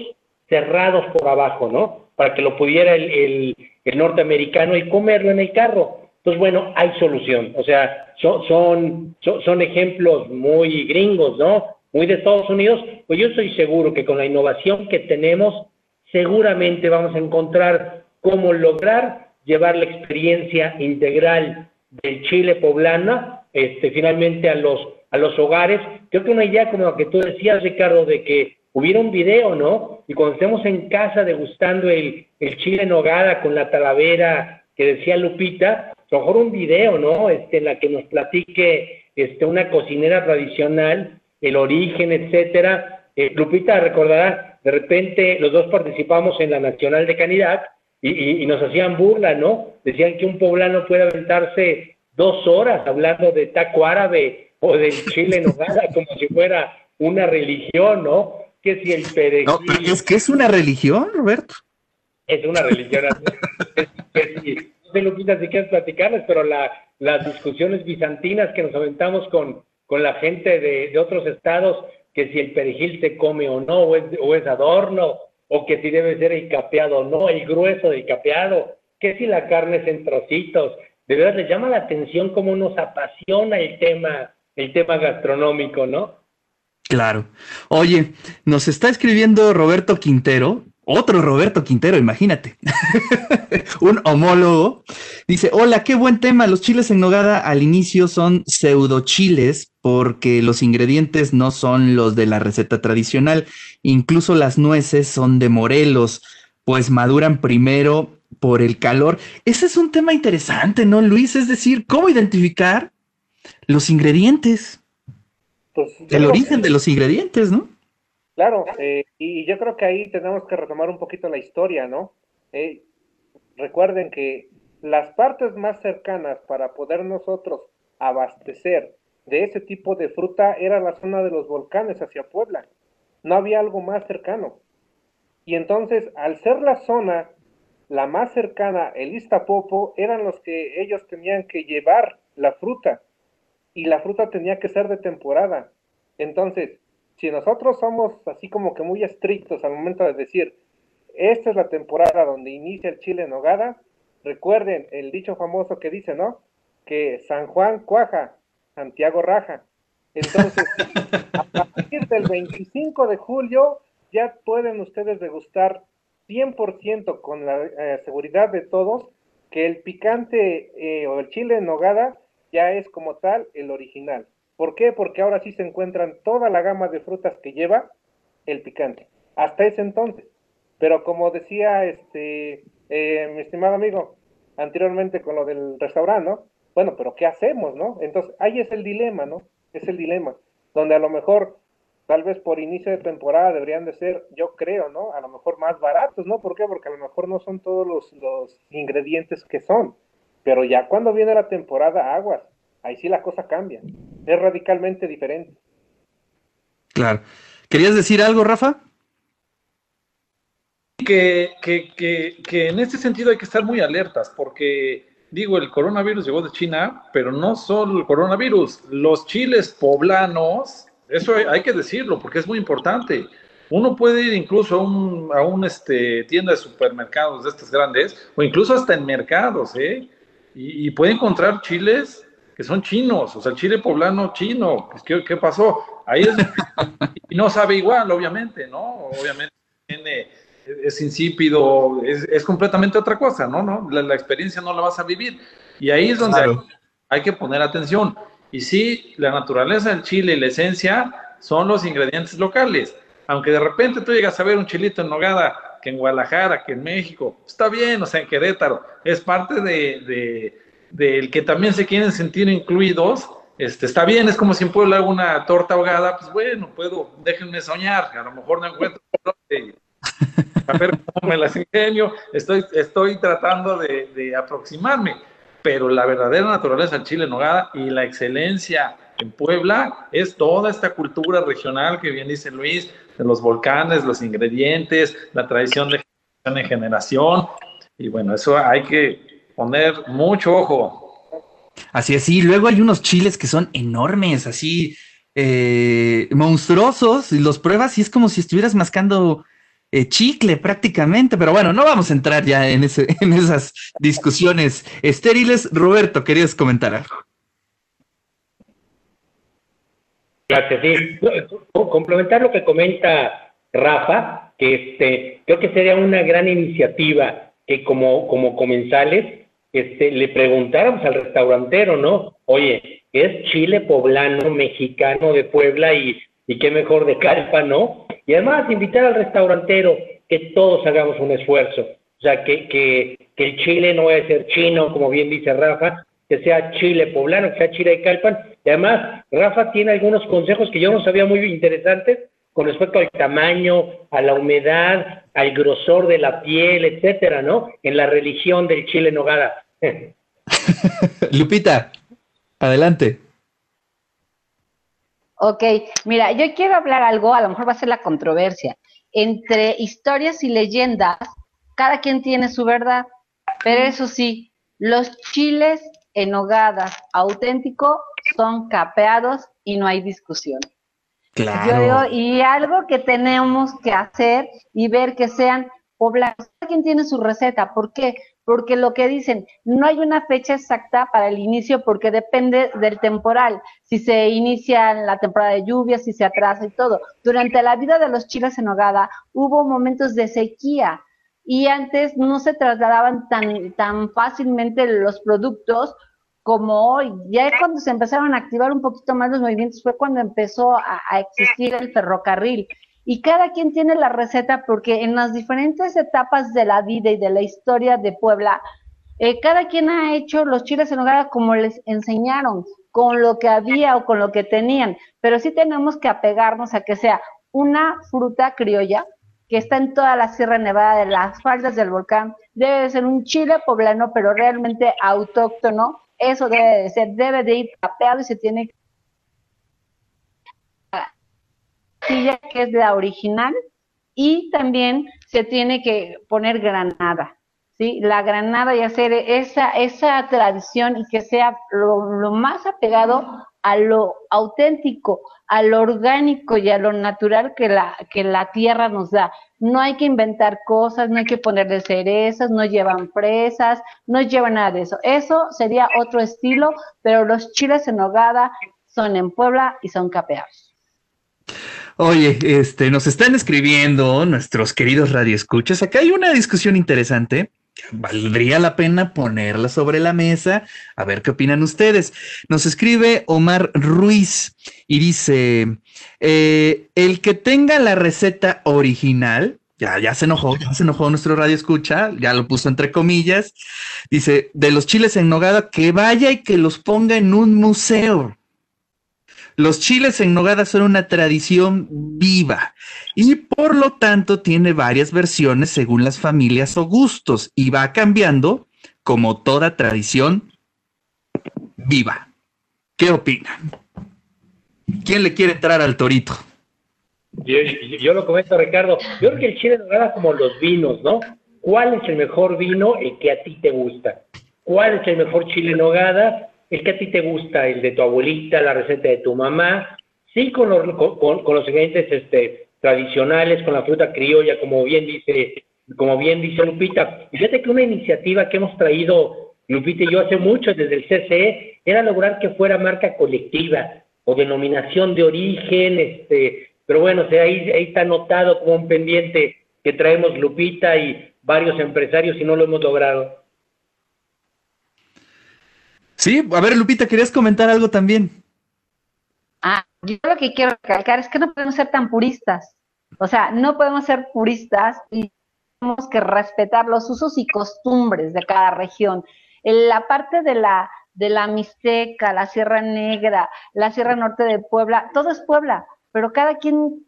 cerrados por abajo, ¿no? Para que lo pudiera el el norteamericano y comerlo en el carro. Entonces, bueno, hay solución. O sea, son, son, son, ejemplos muy gringos, ¿no? Muy de Estados Unidos. Pues yo estoy seguro que con la innovación que tenemos, seguramente vamos a encontrar cómo lograr llevar la experiencia integral del Chile poblana, este, finalmente a los, a los hogares. Creo que una idea como la que tú decías, Ricardo, de que hubiera un video, ¿no? Y cuando estemos en casa degustando el, el chile en nogada con la talavera que decía Lupita, mejor un video, ¿no? Este, en la que nos platique este, una cocinera tradicional, el origen, etcétera. Eh, Lupita recordará, de repente los dos participamos en la Nacional de Canidad y, y, nos hacían burla, ¿no? Decían que un poblano puede aventarse dos horas hablando de taco árabe o del chile en nogada como si fuera una religión, ¿no? Que si el perejil... No, es que es una religión, Roberto es una religión. no sé, Lupita, si quieres platicarles, pero la, las discusiones bizantinas que nos aventamos con, con la gente de, de, otros estados, que si el perejil se come o no, o es, o es adorno, o que si debe ser el capeado o no, el grueso del capeado, que si la carne es en trocitos. De verdad, les llama la atención cómo nos apasiona el tema, el tema gastronómico, ¿no? Claro. Oye, nos está escribiendo Roberto Quintero, otro Roberto Quintero, imagínate, un homólogo, dice, hola, qué buen tema, los chiles en nogada al inicio son pseudo chiles porque los ingredientes no son los de la receta tradicional, incluso las nueces son de Morelos, pues maduran primero por el calor. Ese es un tema interesante, ¿no, Luis? Es decir, ¿cómo identificar los ingredientes? Pues, el origen de los ingredientes, ¿no? Claro, eh, y yo creo que ahí tenemos que retomar un poquito la historia, ¿no? Eh, recuerden que las partes más cercanas para poder nosotros abastecer de ese tipo de fruta era la zona de los volcanes hacia Puebla. No había algo más cercano. Y entonces, al ser la zona la más cercana, el Iztapopo, eran los que ellos tenían que llevar la fruta. Y la fruta tenía que ser de temporada. Entonces, si nosotros somos así como que muy estrictos al momento de decir, esta es la temporada donde inicia el chile en nogada, recuerden el dicho famoso que dice, ¿no? Que San Juan cuaja, Santiago raja. Entonces, a partir del 25 de julio ya pueden ustedes degustar 100% con la eh, seguridad de todos que el picante eh, o el chile en nogada ya es como tal el original. ¿Por qué? Porque ahora sí se encuentran toda la gama de frutas que lleva el picante. Hasta ese entonces. Pero como decía este eh, mi estimado amigo anteriormente con lo del restaurante, ¿no? Bueno, pero ¿qué hacemos, no? Entonces, ahí es el dilema, ¿no? Es el dilema. Donde a lo mejor, tal vez por inicio de temporada deberían de ser, yo creo, ¿no? A lo mejor más baratos, ¿no? ¿Por qué? Porque a lo mejor no son todos los, los ingredientes que son. Pero ya cuando viene la temporada, aguas ahí sí la cosa cambia. Es radicalmente diferente. Claro. ¿Querías decir algo, Rafa? Que, que, que, que, en este sentido hay que estar muy alertas, porque digo, el coronavirus llegó de China, pero no solo el coronavirus, los chiles poblanos, eso hay, que decirlo, porque es muy importante. Uno puede ir incluso a un, a un este, tienda de supermercados de estas grandes, o incluso hasta en mercados, ¿eh? Y, y puede encontrar chiles que son chinos, o sea, el chile poblano chino, pues, ¿qué, pasó? Ahí es, y no sabe igual, obviamente, ¿no? Obviamente tiene, es insípido, es, completamente otra cosa, ¿no? ¿No? La, experiencia no la vas a vivir. Y ahí es donde hay, que poner atención. Y sí, la naturaleza del chile y la esencia son los ingredientes locales. aunque de repente tú llegas a ver un chilito en nogada, en Guadalajara, que en México, está bien, o sea, en Querétaro, es parte de, de del que también se quieren sentir incluidos, este, está bien, es como si en Puebla hago una torta ahogada, pues bueno, puedo, déjenme soñar, a lo mejor no encuentro a ver cómo me las ingenio, estoy, estoy tratando de, de aproximarme, pero la verdadera naturaleza del chile en nogada y la excelencia en Puebla es toda esta cultura regional que bien dice Luis, de los volcanes, los ingredientes, la tradición de generación en generación, y bueno, eso hay que poner mucho ojo. Así es, y luego hay unos chiles que son enormes, así eh, monstruosos, y los pruebas y es como si estuvieras mascando eh, chicle prácticamente, pero bueno, no vamos a entrar ya en, en esas discusiones estériles. Roberto, ¿querías comentar algo? Gracias, sí. Complementar lo que comenta Rafa, que este, creo que sería una gran iniciativa que como, como comensales este, le preguntáramos al restaurantero, ¿no? Oye, es chile poblano, mexicano de Puebla y, y qué mejor de Calpa, ¿no? Y además invitar al restaurantero que todos hagamos un esfuerzo. O sea, que, que, que el chile no a ser chino, como bien dice Rafa, que sea chile poblano, que sea chile de Calpan. Y además, Rafa tiene algunos consejos que yo no sabía muy interesantes con respecto al tamaño, a la humedad, al grosor de la piel, etcétera, ¿no? En la religión del chile nogada. Lupita, adelante. Ok, mira, yo quiero hablar algo, a lo mejor va a ser la controversia. Entre historias y leyendas, cada quien tiene su verdad, pero eso sí, los chiles en nogada auténticos son capeados y no hay discusión. Claro. y algo que tenemos que hacer y ver que sean poblados. ¿Quién tiene su receta? ¿Por qué? Porque lo que dicen, no hay una fecha exacta para el inicio porque depende del temporal. Si se inicia en la temporada de lluvia, si se atrasa y todo. Durante la vida de los chiles en hogada hubo momentos de sequía y antes no se trasladaban tan, tan fácilmente los productos como hoy. Ya cuando se empezaron a activar un poquito más los movimientos fue cuando empezó a, existir el ferrocarril. Y cada quien tiene la receta porque en las diferentes etapas de la vida y de la historia de Puebla, eh, cada quien ha hecho los chiles en hogar como les enseñaron, con lo que había o con lo que tenían. Pero sí tenemos que apegarnos a que sea una fruta criolla, que está en toda la Sierra Nevada de las faldas del volcán, debe ser un chile poblano, pero realmente autóctono, eso debe de ser, debe de ir capeado y se tiene que que es la original y también se tiene que poner granada, ¿sí? La granada y hacer esa, esa tradición y que sea lo, más apegado a lo auténtico, a lo orgánico y a lo natural que la, que la tierra nos da. No hay que inventar cosas, no hay que ponerle cerezas, no llevan fresas, no llevan nada de eso. Eso sería otro estilo, pero los chiles en hogada son en Puebla y son capeados. Oye, este, nos están escribiendo nuestros queridos radioescuchas. Acá hay una discusión interesante valdría la pena ponerla sobre la mesa, a ver qué opinan ustedes. Nos escribe Omar Ruiz y dice, eh, el que tenga la receta original, ya, ya se enojó, ya se enojó nuestro radio escucha, ya lo puso entre comillas, dice, de los chiles en nogada, que vaya y que los ponga en un museo. Los chiles en nogada son una tradición viva y por lo tanto tiene varias versiones según las familias o gustos y va cambiando como toda tradición viva. ¿Qué opinan? ¿Quién le quiere entrar al torito? Yo, lo comento, Ricardo. Yo creo que el chile en nogada como los vinos, ¿no? ¿Cuál es el mejor vino el que a ti te gusta? ¿Cuál es el mejor chile en nogada? El que a ti te gusta, el de tu abuelita, la receta de tu mamá, sí con los, con, los ingredientes este, tradicionales, con la fruta criolla, como bien dice, como bien dice Lupita. Fíjate que una iniciativa que hemos traído Lupita y yo hace mucho desde el CCE era lograr que fuera marca colectiva o denominación de origen, este, pero bueno, o ahí, ahí está anotado como un pendiente que traemos Lupita y varios empresarios y no lo hemos logrado. Sí, a ver, Lupita, ¿querías comentar algo también? Ah, yo lo que quiero recalcar es que no podemos ser tan puristas. O sea, no podemos ser puristas y tenemos que respetar los usos y costumbres de cada región. En la parte de la, de la Mixteca, la Sierra Negra, la Sierra Norte de Puebla, todo es Puebla, pero cada quien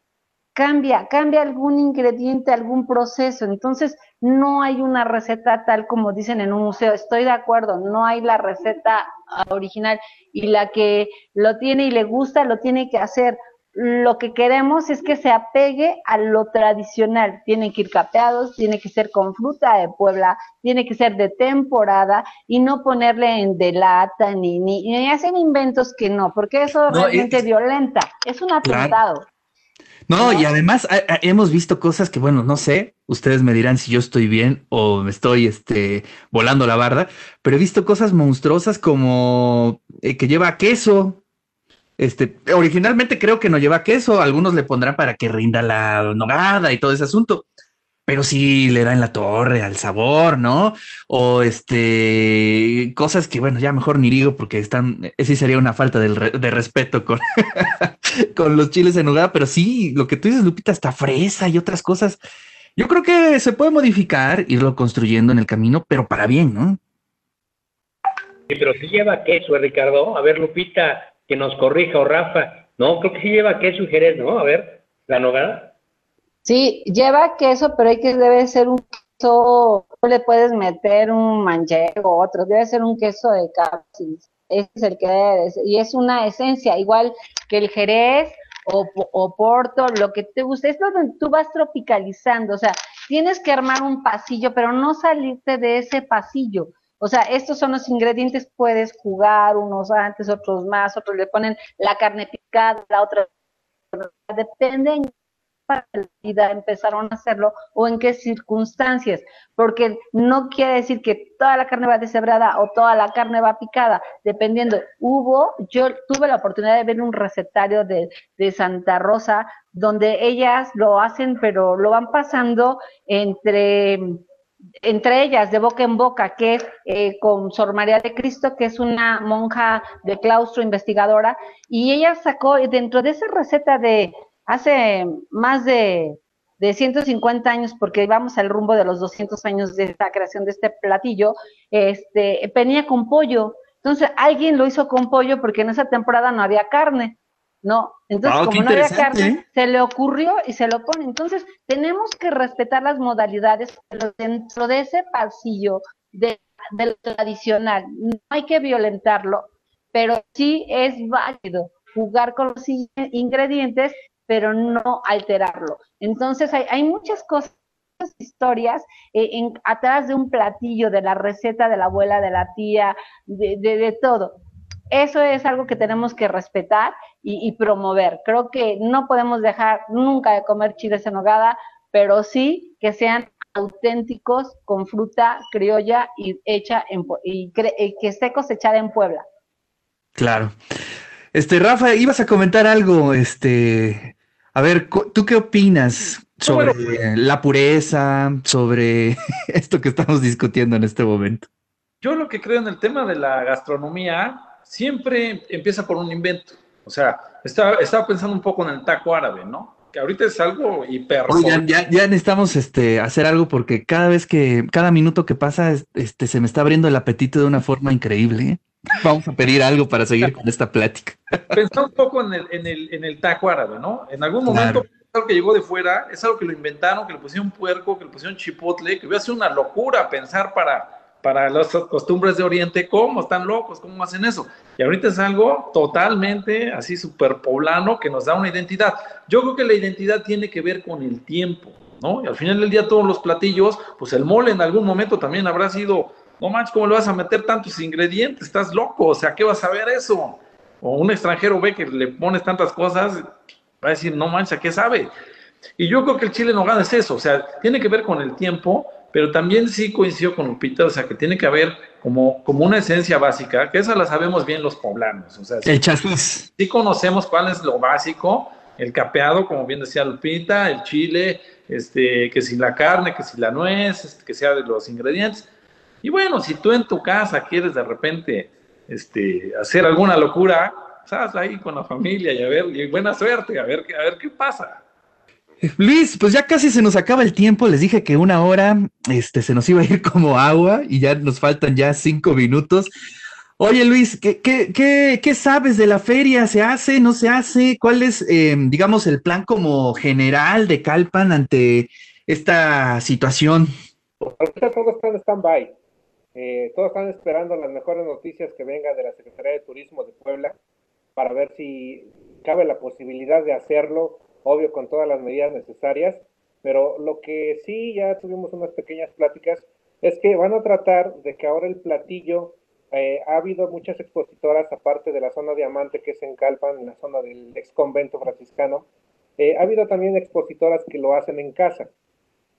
cambia, cambia algún ingrediente, algún proceso. Entonces, no hay una receta tal como dicen en un museo. Estoy de acuerdo, no hay la receta original y la que lo tiene y le gusta lo tiene que hacer. Lo que queremos es que se apegue a lo tradicional. Tienen que ir capeados, tiene que ser con fruta de Puebla, tiene que ser de temporada y no ponerle en delata ni, ni, ni hacen inventos que no, porque eso realmente violenta. Es un atentado. No, y además hemos visto cosas que, bueno, no sé, ustedes me dirán si yo estoy bien o me estoy este, volando la barda, pero he visto cosas monstruosas como eh, que lleva queso. Este, originalmente creo que no lleva queso, algunos le pondrán para que rinda la nogada y todo ese asunto pero sí le da en la torre al sabor, ¿no? O este, cosas que, bueno, ya mejor ni digo porque están, sí sería una falta de, de respeto con, con los chiles en nogada, pero sí, lo que tú dices, Lupita, hasta fresa y otras cosas. Yo creo que se puede modificar, irlo construyendo en el camino, pero para bien, ¿no? Sí, pero sí lleva queso, ¿eh, Ricardo. A ver, Lupita, que nos corrija, o Rafa. No, creo que sí lleva queso y jerez, ¿no? A ver, la nogada. Sí, lleva queso, pero hay que debe ser un queso, no le puedes meter un manchego o otro, debe ser un queso de cápsulas. Ese es el que debe Y es una esencia, igual que el jerez o, o porto, lo que te guste. Es donde tú vas tropicalizando. O sea, tienes que armar un pasillo, pero no salirte de ese pasillo. O sea, estos son los ingredientes, puedes jugar unos antes, otros más, otros le ponen la carne picada, la otra. Depende vida empezaron a hacerlo o en qué circunstancias, porque no quiere decir que toda la carne va deshebrada o toda la carne va picada, dependiendo. Hubo, yo tuve la oportunidad de ver un recetario de, de Santa Rosa donde ellas lo hacen, pero lo van pasando entre entre ellas de boca en boca, que es eh, con Sor María de Cristo, que es una monja de claustro investigadora, y ella sacó dentro de esa receta de, hace más de, de 150 años, porque vamos al rumbo de los 200 años de esta creación de este platillo, este, venía con pollo. Entonces, alguien lo hizo con pollo porque en esa temporada no había carne, ¿no? Entonces, como no había carne, ¿eh? se le ocurrió y se lo pone. Entonces, tenemos que respetar las modalidades dentro de ese pasillo de, del tradicional. No hay que violentarlo, pero sí es válido jugar con los ingredientes pero no alterarlo. Entonces hay, muchas cosas historias eh, atrás de un platillo, de la receta de la abuela, de la tía, de, de, todo. Eso es algo que tenemos que respetar y, promover. Creo que no podemos dejar nunca de comer chiles en hogada, pero sí que sean auténticos con fruta criolla y hecha en y, y que esté cosechada en Puebla. Claro. Este, Rafa, ibas a comentar algo, este, a ver, ¿tú qué opinas sobre la pureza, sobre esto que estamos discutiendo en este momento? Yo lo que creo en el tema de la gastronomía siempre empieza por un invento. O sea, estaba, estaba pensando un poco en el taco árabe, ¿no? Que ahorita es algo hiper. Oigan, ya, ya, necesitamos este, hacer algo porque cada vez que, cada minuto que pasa, este, se me está abriendo el apetito de una forma increíble. Vamos a pedir algo para seguir con esta plática. Pensá un poco en el, en el, en el taco árabe, ¿no? En algún momento es algo que llegó de fuera, es algo que lo inventaron, que le pusieron puerco, que le pusieron chipotle, que hubiera sido una locura pensar para, para las costumbres de Oriente, ¿cómo están locos? ¿Cómo hacen eso? Y ahorita es algo totalmente así súper poblano que nos da una identidad. Yo creo que la identidad tiene que ver con el tiempo, ¿no? Y al final del día todos los platillos, pues el mole en algún momento también habrá sido no manches, ¿cómo le vas a meter tantos ingredientes? Estás loco, o sea, ¿qué vas a ver eso? O un extranjero ve que le pones tantas cosas, va a decir, no manches, ¿a qué sabe? Y yo creo que el chile en nogada es eso, o sea, tiene que ver con el tiempo, pero también sí coincido con Lupita, o sea, que tiene que haber como, como una esencia básica, que esa la sabemos bien los poblanos, o sea, el chasis. Sí conocemos cuál es lo básico, el capeado, como bien decía Lupita, el chile, este, que si la carne, que si la nuez, este, que sea de los ingredientes, y bueno, si tú en tu casa quieres de repente este, hacer alguna locura, estás ahí con la familia y a ver, y buena suerte, a ver, a ver qué pasa. Luis, pues ya casi se nos acaba el tiempo. Les dije que una hora este, se nos iba a ir como agua y ya nos faltan ya cinco minutos. Oye, Luis, ¿qué, qué, qué, qué sabes de la feria? ¿Se hace? ¿No se hace? ¿Cuál es, eh, digamos, el plan como general de Calpan ante esta situación? Ahorita todos están en stand-by. Eh, todos están esperando las mejores noticias que vengan de la Secretaría de Turismo de Puebla para ver si cabe la posibilidad de hacerlo, obvio con todas las medidas necesarias, pero lo que sí ya tuvimos unas pequeñas pláticas es que van a tratar de que ahora el platillo eh, ha habido muchas expositoras, aparte de la zona diamante que es en Calpan, en la zona del ex convento franciscano, eh, ha habido también expositoras que lo hacen en casa.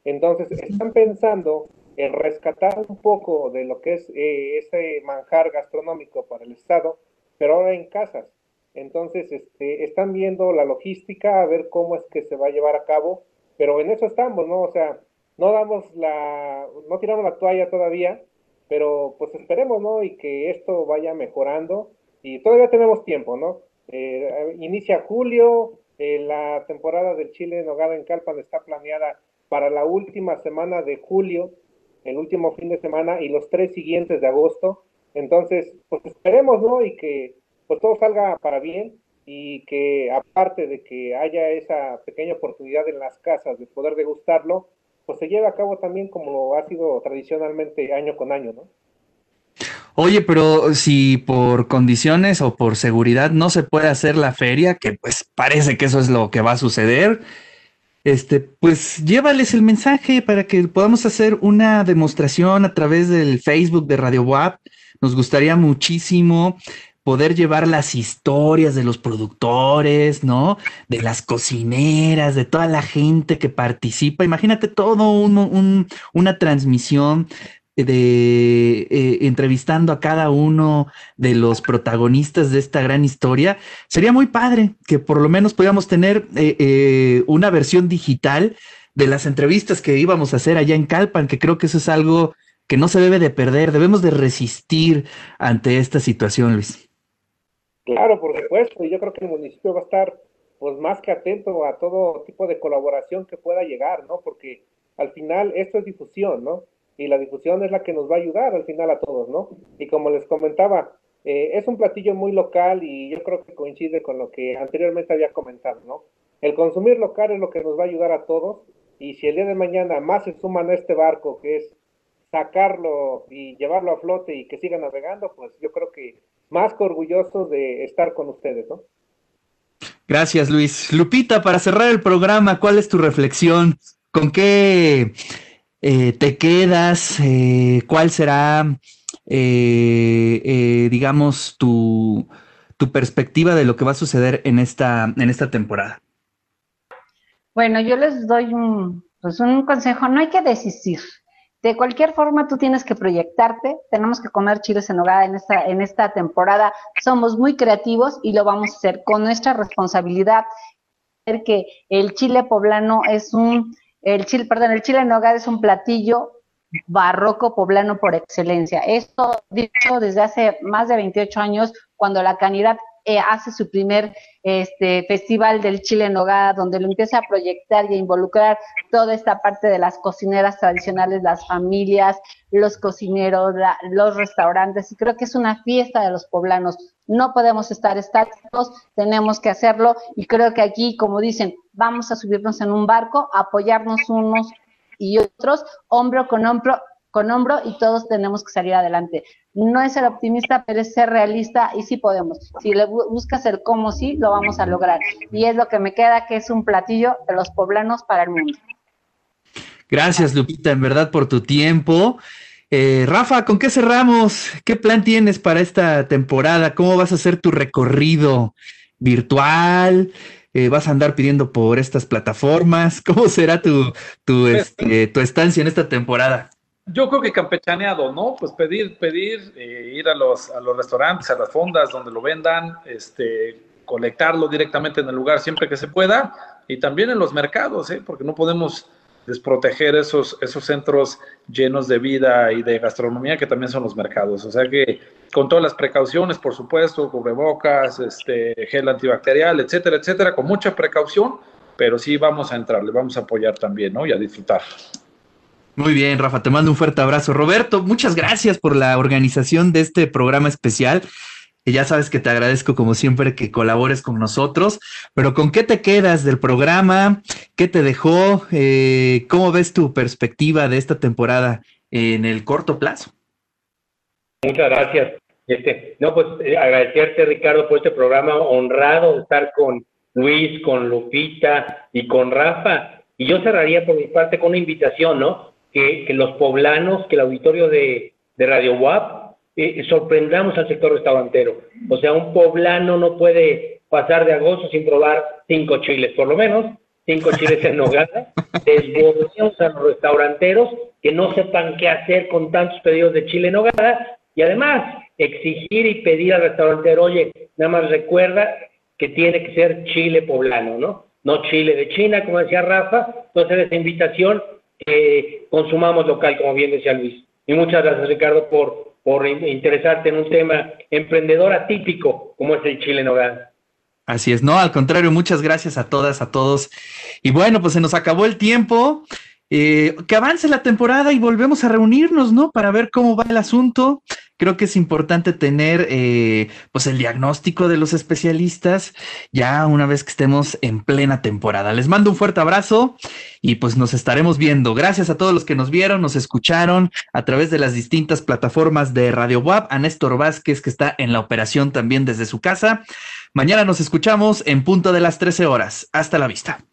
Entonces, están pensando en rescatar un poco de lo que es eh, ese manjar gastronómico para el Estado, pero ahora en casas. Entonces, este, están viendo la logística, a ver cómo es que se va a llevar a cabo, pero en eso estamos, ¿no? O sea, no damos la, no tiramos la toalla todavía, pero pues esperemos, ¿no? Y que esto vaya mejorando y todavía tenemos tiempo, ¿no? Eh, inicia julio, eh, la temporada del Chile en Nogada en Calpan está planeada para la última semana de julio, el último fin de semana y los tres siguientes de agosto. Entonces, pues esperemos, ¿no? Y que pues todo salga para bien y que aparte de que haya esa pequeña oportunidad en las casas de poder degustarlo, pues se lleva a cabo también como ha sido tradicionalmente año con año, ¿no? Oye, pero si por condiciones o por seguridad no se puede hacer la feria, que pues parece que eso es lo que va a suceder, este, pues llévales el mensaje para que podamos hacer una demostración a través del Facebook de Radio WAP. Nos gustaría muchísimo poder llevar las historias de los productores, ¿no? De las cocineras, de toda la gente que participa. Imagínate todo un, una transmisión de eh, entrevistando a cada uno de los protagonistas de esta gran historia. Sería muy padre que por lo menos pudiéramos tener eh, eh, una versión digital de las entrevistas que íbamos a hacer allá en Calpan, que creo que eso es algo que no se debe de perder. Debemos de resistir ante esta situación, Luis. Claro, por supuesto, y yo creo que el municipio va a estar pues más que atento a todo tipo de colaboración que pueda llegar, ¿no? Porque al final esto es difusión, ¿no? Y la difusión es la que nos va a ayudar al final a todos, ¿no? Y como les comentaba, eh, es un platillo muy local y yo creo que coincide con lo que anteriormente había comentado, ¿no? El consumir local es lo que nos va a ayudar a todos y si el día de mañana más se suman a este barco que es sacarlo y llevarlo a flote y que siga navegando, pues yo creo que más que orgulloso de estar con ustedes, ¿no? Gracias, Luis. Lupita, para cerrar el programa, ¿cuál es tu reflexión? ¿Con qué eh, te quedas? Eh, ¿Cuál será, eh, digamos, tu, tu perspectiva de lo que va a suceder en esta, en esta temporada? Bueno, yo les doy un, pues un consejo, no hay que desistir, de cualquier forma, tú tienes que proyectarte. Tenemos que comer chiles en hogar en esta, en esta temporada. Somos muy creativos y lo vamos a hacer con nuestra responsabilidad. Que el chile poblano es un, el chile, perdón, el chile en hogar es un platillo barroco poblano por excelencia. Esto dicho desde hace más de 28 años, cuando la canidad eh, hace su primer este, festival del Chile en Hogar, donde lo empieza a proyectar y a involucrar toda esta parte de las cocineras tradicionales, las familias, los cocineros, los restaurantes, y creo que es una fiesta de los poblanos. No podemos estar estáticos, tenemos que hacerlo, y creo que aquí, como dicen, vamos a subirnos en un barco, apoyarnos unos y otros, hombro con hombro, con hombro y todos tenemos que salir adelante. No es ser optimista, pero es ser realista y sí podemos. Si le buscas el cómo sí, lo vamos a lograr. Y es lo que me queda, que es un platillo de los poblanos para el mundo. Gracias, Lupita, en verdad, por tu tiempo. Eh, Rafa, ¿con qué cerramos? ¿Qué plan tienes para esta temporada? ¿Cómo vas a hacer tu recorrido virtual? Eh, ¿Vas a andar pidiendo por estas plataformas? ¿Cómo será tu, tu, este, tu estancia en esta temporada? Yo creo que campechaneado, ¿no? Pues pedir, pedir, eh, ir a los, a los restaurantes, a las fondas donde lo vendan, este, colectarlo directamente en el lugar siempre que se pueda y también en los mercados, ¿eh? Porque no podemos desproteger esos, esos centros llenos de vida y de gastronomía que también son los mercados. O sea que con todas las precauciones, por supuesto, cubrebocas, este, gel antibacterial, etcétera, etcétera, con mucha precaución, pero sí vamos a entrarle, vamos a apoyar también, ¿no? Y a disfrutar. Muy bien, Rafa, te mando un fuerte abrazo. Roberto, muchas gracias por la organización de este programa especial. Y ya sabes que te agradezco como siempre que colabores con nosotros, pero ¿con qué te quedas del programa? ¿Qué te dejó? Eh, ¿Cómo ves tu perspectiva de esta temporada en el corto plazo? Muchas gracias. Este, no, pues eh, agradecerte, Ricardo, por este programa, honrado de estar con Luis, con Lupita y con Rafa. Y yo cerraría por mi parte con una invitación, ¿no? Que, que los poblanos, que el auditorio de, de Radio WAP, eh, sorprendamos al sector restaurantero. O sea, un poblano no puede pasar de agosto sin probar cinco chiles, por lo menos, cinco chiles en nogada. Desbordemos a los restauranteros que no sepan qué hacer con tantos pedidos de chile en nogada y además exigir y pedir al restaurantero, oye, nada más recuerda que tiene que ser chile poblano, ¿no? No chile de China, como decía Rafa. Entonces, esa invitación, eh, consumamos local, como bien decía Luis. Y muchas gracias, Ricardo, por, por interesarte en un tema emprendedor atípico como es el chile en. Así es, no, al contrario, muchas gracias a todas, a todos. Y bueno, pues se nos acabó el tiempo. Eh, que avance la temporada y volvemos a reunirnos, ¿no? Para ver cómo va el asunto. Creo que es importante tener, eh, pues, el diagnóstico de los especialistas ya una vez que estemos en plena temporada. Les mando un fuerte abrazo y pues nos estaremos viendo. Gracias a todos los que nos vieron, nos escucharon a través de las distintas plataformas de Radio WAP, a Néstor Vázquez, que está en la operación también desde su casa. Mañana nos escuchamos en punto de las 13 horas. Hasta la vista.